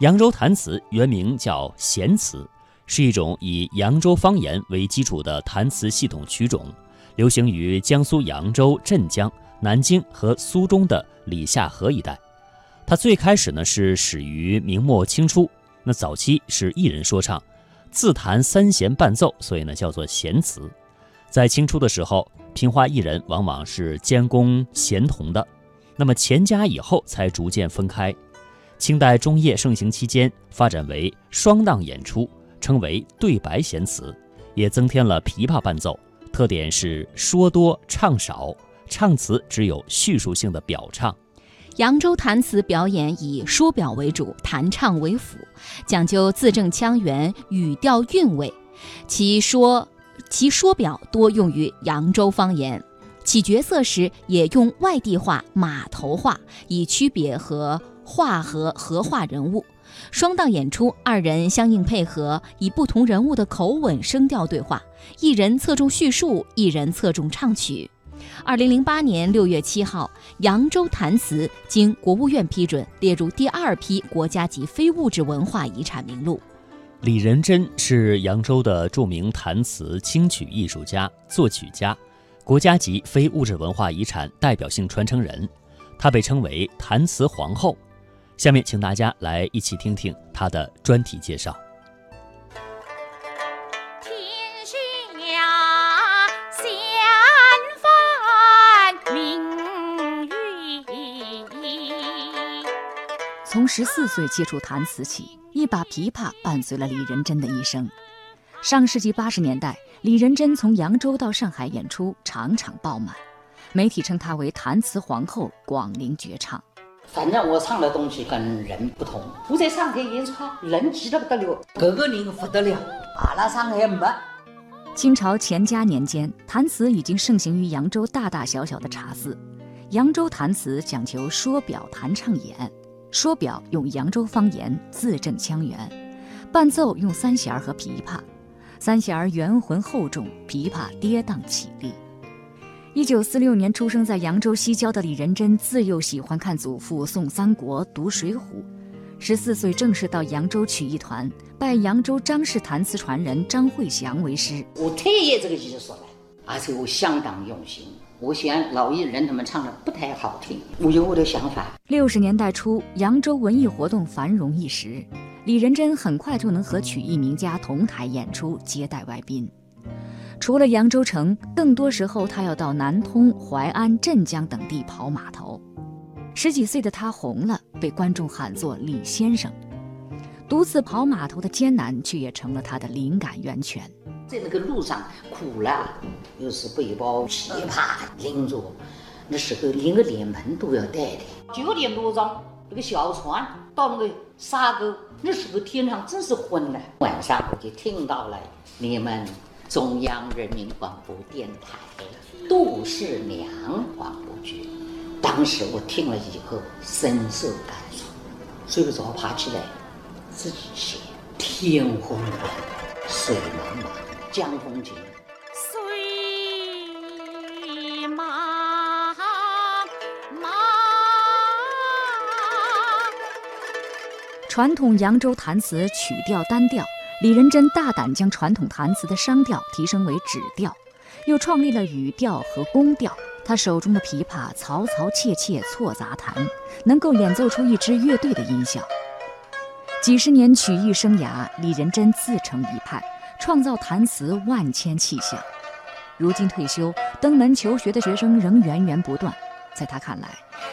扬州弹词原名叫弦词，是一种以扬州方言为基础的弹词系统曲种，流行于江苏扬州、镇江、南京和苏中的里下河一带。它最开始呢是始于明末清初，那早期是一人说唱，自弹三弦伴奏，所以呢叫做弦词。在清初的时候，评话艺人往往是兼工弦童的，那么钱家以后才逐渐分开。清代中叶盛行期间，发展为双档演出，称为对白弦词，也增添了琵琶伴奏，特点是说多唱少，唱词只有叙述性的表唱。扬州弹词表演以说表为主，弹唱为辅，讲究字正腔圆、语调韵味。其说其说表多用于扬州方言，起角色时也用外地话、码头话，以区别和画和合画人物。双档演出，二人相应配合，以不同人物的口吻、声调对话，一人侧重叙述，一人侧重唱曲。二零零八年六月七号，扬州弹词经国务院批准列入第二批国家级非物质文化遗产名录。李仁珍是扬州的著名弹词清曲艺术家、作曲家，国家级非物质文化遗产代表性传承人，她被称为弹词皇后。下面，请大家来一起听听他的专题介绍。从十四岁接触弹词起，一把琵琶伴随了李仁珍的一生。上世纪八十年代，李仁珍从扬州到上海演出，场场爆满，媒体称她为“弹词皇后”、“广陵绝唱”。反正我唱的东西跟人不同。我在上海演出，人挤得不得了，个个人不得了，阿拉上海没。清朝乾嘉年间，弹词已经盛行于扬州大大小小的茶肆。扬州弹词讲求说表弹唱演。说表用扬州方言，字正腔圆；伴奏用三弦儿和琵琶，三弦儿圆浑厚重，琵琶跌宕起立。一九四六年出生在扬州西郊的李仁珍，自幼喜欢看祖父诵三国、读水浒。十四岁正式到扬州曲艺团，拜扬州张氏弹词传人张惠祥为师。我特意这个技术来，而且我相当用心。我嫌老艺人他们唱的不太好听，我有我的想法。六十年代初，扬州文艺活动繁荣一时，李仁珍很快就能和曲艺名家同台演出，接待外宾。除了扬州城，更多时候他要到南通、淮安、镇江等地跑码头。十几岁的他红了，被观众喊作李先生。独自跑码头的艰难，却也成了他的灵感源泉。在那个路上苦了，又是背包、琵琶拎着，那时候连个脸盆都要带的。九点多钟，那个小船到那个沙沟，那时候天上真是昏了。晚上我就听到了你们中央人民广播电台《杜氏娘》广播剧，当时我听了以后深受感触，睡不着爬起来自己写：天昏昏，水茫茫。江风急，水茫茫。传统扬州弹词曲调单调，李仁珍大胆将传统弹词的商调提升为指调，又创立了语调和宫调。他手中的琵琶嘈嘈切切错杂弹，能够演奏出一支乐队的音效。几十年曲艺生涯，李仁珍自成一派。创造弹词万千气象，如今退休登门求学的学生仍源源不断。在他看来，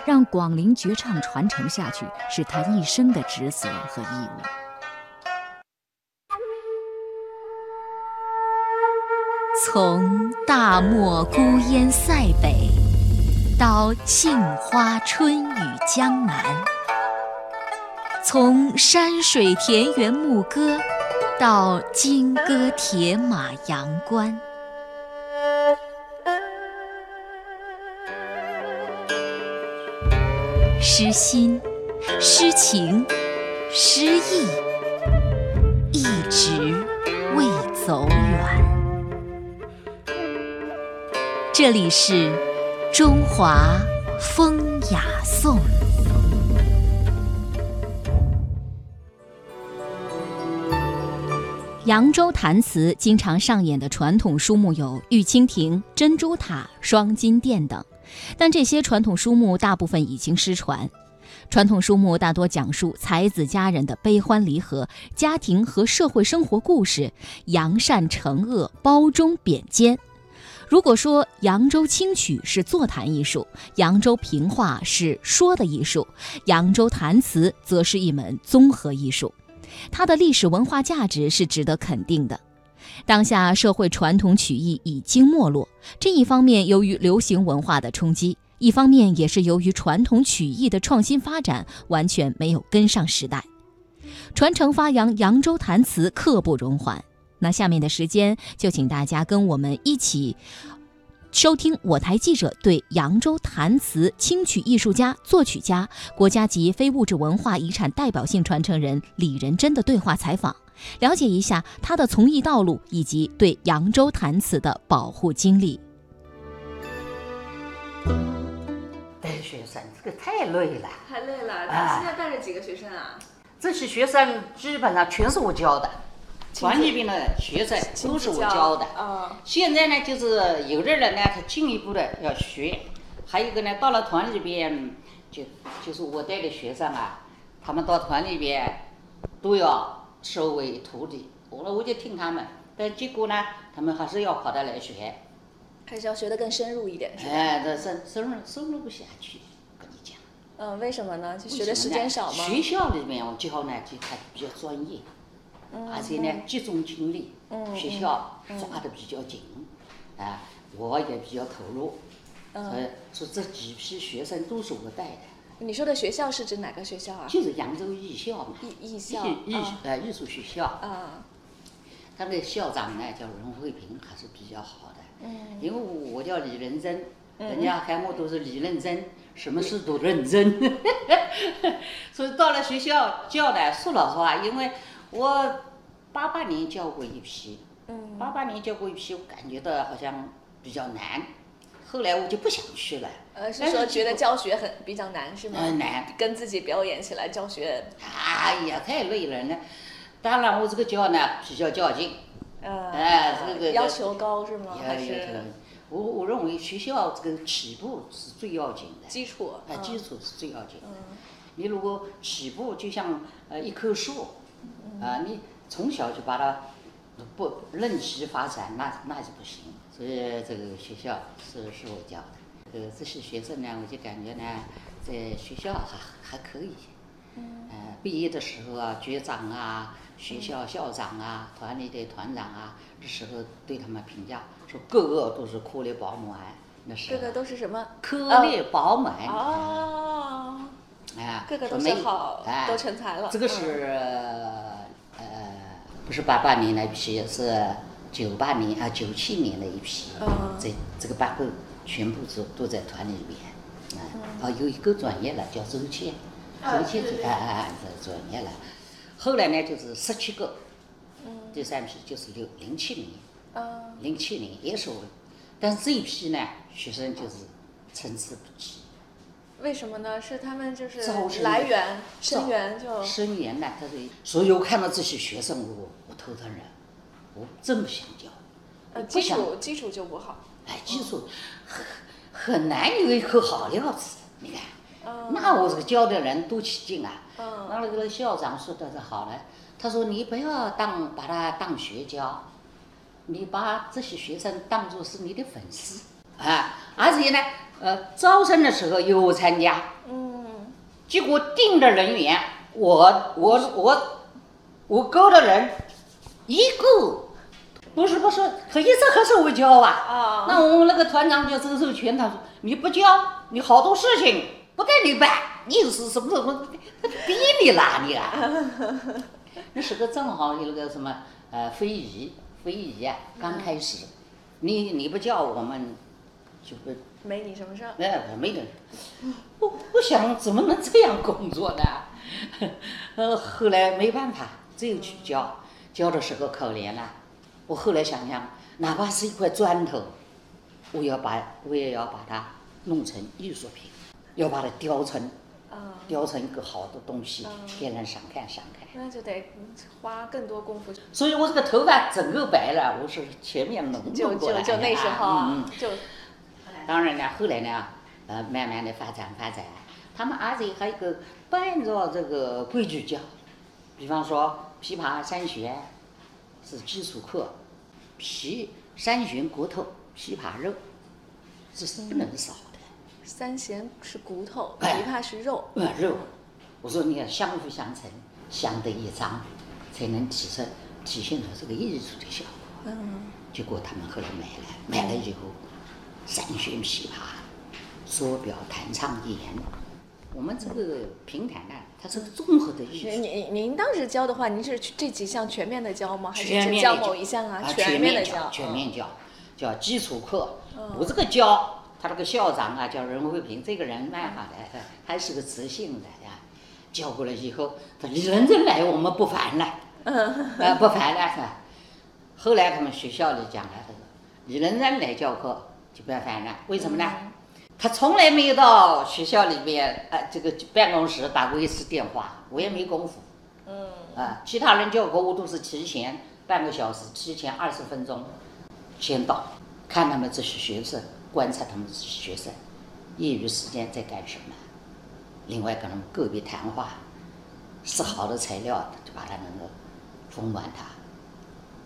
让广陵绝唱传承下去是他一生的职责和义务。从大漠孤烟塞北，到杏花春雨江南；从山水田园牧歌。到金戈铁马阳关，诗心、诗情、诗意，一直这里是中华风雅颂。扬州弹词经常上演的传统书目有玉蜻蜓、珍珠塔、双金殿等，但这些传统书目大部分已经失传。传统书目大多讲述才子佳人的悲欢离合、家庭和社会生活故事，扬善惩恶、褒忠贬奸。如果说扬州清曲是座谈艺术，扬州评话是说的艺术，扬州弹词则是一门综合艺术。它的历史文化价值是值得肯定的。当下社会传统曲艺已经没落，这一方面由于流行文化的冲击，一方面也是由于传统曲艺的创新发展完全没有跟上时代。传承发扬扬州弹词刻不容缓。那下面的时间就请大家跟我们一起。收听我台记者对扬州弹词清曲艺术家、作曲家、国家级非物质文化遗产代表性传承人李仁珍的对话采访，了解一下他的从艺道路以及对扬州弹词的保护经历。带学生这个太累了，太累了。啊现在带着几个学生啊？这些学生基本上全是我教的，团里边的学生都是我教的。嗯，现在呢，就是有的人呢，他进一步的要学，还有一个呢，到了团里边，就就是我带的学生啊，他们到团里边都要收为徒弟，我我就听他们，但结果呢，他们还是要跑到来学，还是要学得更深入一点，是吧？哎，这深深入深入不下去，跟你讲。嗯，为什么呢？就为学的时间少吗？学校里面我教呢，就他比较专业，而且呢集中精力，嗯学校抓得比较紧，啊，我也比较投入，嗯。所以说这几批学生都是我带的，你说的学校是指哪个学校啊？就是扬州艺校嘛，艺艺校艺呃艺术学校，啊，他们的校长呢叫任慧平，还是比较好的，嗯。因为我叫李仁珍，人家喊我都是李认真，什么事都认真。所以到了学校教的，说老实话，因为我八八年教过一批，嗯八八年教过一批，我感觉到好像比较难，后来我就不想去了。呃，是但说觉得教学很比较难是吗？呃难，跟自己表演起来教学，哎呀，太累了呢。当然，我这个教呢比较较劲，呃，哎这个要求高是吗？还是我我认为学校这个起步是最要紧的。基础？啊，嗯基础是最要紧的。嗯你如果起步就像呃一棵树，嗯啊，你从小就把他不任其发展，那那就不行。所以这个学校是是我教的。呃，这些学生呢，我就感觉呢，在学校还还可以。嗯呃，毕业的时候啊，局长啊，学校校长啊，团里的团长啊，这时候对他们评价说，个个都是颗粒饱满。那时候个个都是什么？颗粒饱满。哦，哎，个个都是好，哎都成才了。这个嗯是呃，不是八八年那一批，是九八年啊九七年的一批。嗯这这个八个全部都都在团里面。啊，嗯啊，有一个专业了，叫周倩，周倩这哎哎哎，这专业了。后来呢，就是十七个，第三批就是六零七年，嗯零七年也是我，但是这一批呢，学生就是参差不齐。为什么呢？是他们就是来源生源就生源呢，他是，所以我看到这些学生，我我头疼人，我真不想教，呃基础基础就不好。哎，基础很很难有一口好料子，你看，嗯。那我这个教的人多起劲啊。嗯。那那个校长说的是好了，他说你不要当把他当学教，你把这些学生当做是你的粉丝啊，而且呢，呃，招生的时候有我参加，嗯。结果定的人员，我我我我勾的人一个不是不是，可一直还是我教啊。啊那我们那个团长叫周寿全，他说你不教，你好多事情不给你办，你是什么什么，他逼你啦你啊。那时候正好有那个什么呃非遗，非遗啊刚开始，你你不教我们就不没你什么事儿。哎，没人。我我想怎么能这样工作呢？呃，后来没办法，只有去教，教的时候可怜了。我后来想想，哪怕是一块砖头，我要把我也要把它弄成艺术品，要把它雕成啊，雕成一个好的东西嗯给人想看想看。那就得花更多功夫，所以我这个头发整个白了，我是前面弄过来就就那时候嗯。就当然呢，后来呢，呃，慢慢的发展发展，他们而且还有一个不按照这个规矩教，比方说琵琶三弦是基础课，皮三弦骨头，琵琶肉，这是不能少的。三弦是骨头，哎琵琶是肉。呃，肉，我说你要相辅相成，相得益彰，才能体现体现出这个艺术的效果。嗯，结果他们后来买了，买了以后，三弦琵琶、说表、弹唱、演，我们这个平台呢，它是个综合的艺术。您您您当时教的话，您是这几项全面的教吗？还是全只教某一项啊？啊，全全面面的教，全面教，叫基础课。嗯我这个教，他那个校长啊，叫任慧平，这个人蛮好的，呃还是个磁性的呀。教过了以后，他李仁珍来，我们不烦了，啊，不烦了是吧？后来他们学校里讲了，他说李仁珍来教课就不要烦了，为什么呢？他从来没有到学校里面，呃，这个办公室打过一次电话，我也没功夫。嗯，啊，其他人叫我我都是提前半个小时，提前二十分钟先到，看他们这些学生，观察他们这些学生，业余时间在干什么，另外跟他们个别谈话，是好的材料就把它能够丰满它，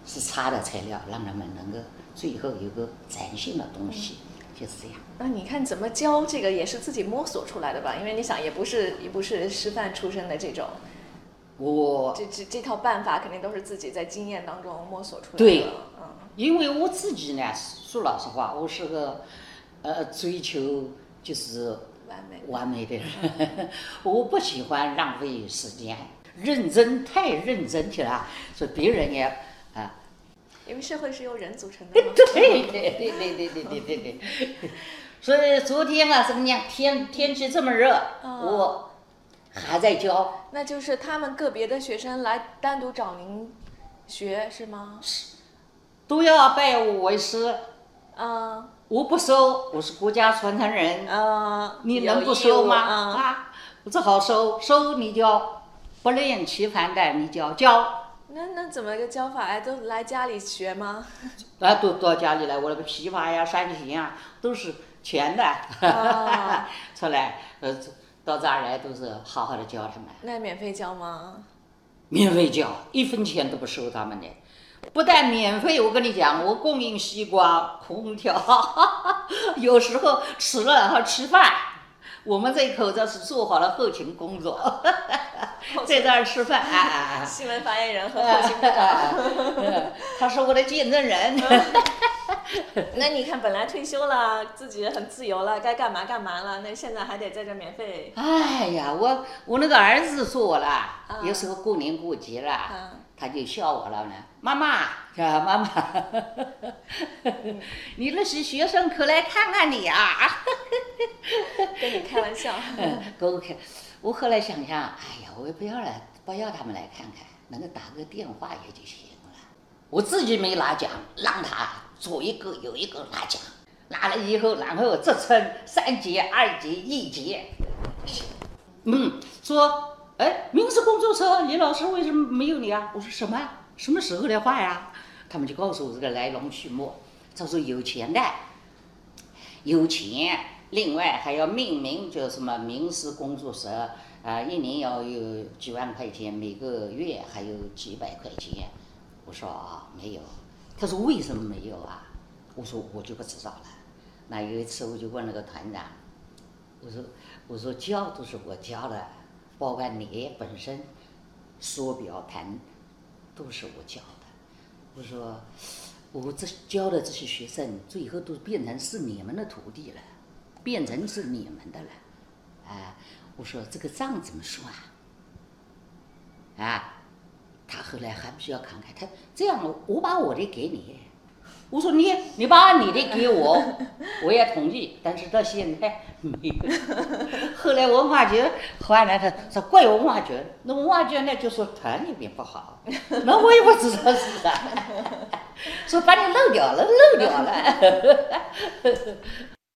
是差的材料让他们能够最后有个崭新的东西，就是这样。那你看怎么教这个也是自己摸索出来的吧？因为你想也不是也不是师范出身的这种，我这这这套办法肯定都是自己在经验当中摸索出来的。对嗯，因为我自己呢，说老实话，我是个呃追求就是完美。完美的人，我不喜欢浪费时间，认真太认真去了，所以别人也啊，因为社会是由人组成的 嘛。对对对对对对对对对，所以昨天啊，怎么样？天天气这么热，嗯我还在教，那就是他们个别的学生来单独找您学是吗？是都要拜我为师，嗯我不收，我是国家传承人。嗯，你能不收吗？嗯啊，我只好收，收你教，不厌其烦的你教教，那那怎么个教法呀？都来家里学吗？啊，都到家里来，我那个琵琶呀、三弦啊，都是全的，啊 出来，呃，到这儿来都是好好的教他们，那免费教吗？免费教，一分钱都不收他们的。不但免费，我跟你讲，我供应西瓜、空调，有时候吃了还吃饭。我们这一口子是做好了后勤工作，在这儿吃饭，啊啊啊！新闻发言人和后勤部长。嗯他是我的见证人。那你看，本来退休了，自己很自由了，该干嘛干嘛了，那现在还得在这免费。哎呀，我我那个儿子说我了，有时候过年过节了，嗯他就笑我了呢。妈妈，是吧？妈妈，你那些学生可来看看你啊！跟你开玩笑。我后来想想，哎呀，我也不要了，不要他们来看看，能够打个电话也就行了。我自己没拿奖，让他左一个右一个拿奖，拿了以后，然后职称三级、二级、一级。嗯，说，哎，民事工作车，李老师为什么没有你啊？我说什么？什么时候的话呀？他们就告诉我这个来龙去脉。他说有钱的，有钱，另外还要命名，叫什么民事工作室啊，一年要有几万块钱，每个月还有几百块钱。我说啊，没有。他说为什么没有啊？我说我就不知道了。那有一次我就问那个团长，我说我说教都是我教的，包括你本身说表谈都是我教的。我说我这教的这些学生，最后都变成是你们的徒弟了，变成是你们的了。啊，我说这个账怎么算啊？他后来还比较慷慨，他这样我把我的给你。我说你你把你的给我，我也同意，但是到现在没有。后来文化局换来他说怪文化局，那文化局呢就说团里面不好，那我也不知道是啥，说把你漏掉了，漏掉了。